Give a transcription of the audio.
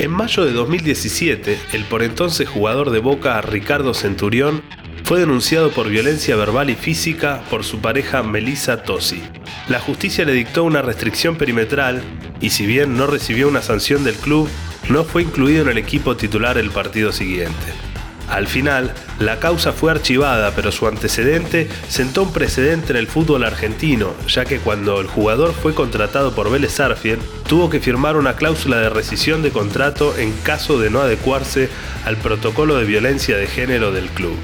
En mayo de 2017, el por entonces jugador de Boca Ricardo Centurión fue denunciado por violencia verbal y física por su pareja Melissa Tosi. La justicia le dictó una restricción perimetral y si bien no recibió una sanción del club, no fue incluido en el equipo titular el partido siguiente. Al final, la causa fue archivada, pero su antecedente sentó un precedente en el fútbol argentino, ya que cuando el jugador fue contratado por Vélez Arfield, tuvo que firmar una cláusula de rescisión de contrato en caso de no adecuarse al protocolo de violencia de género del club.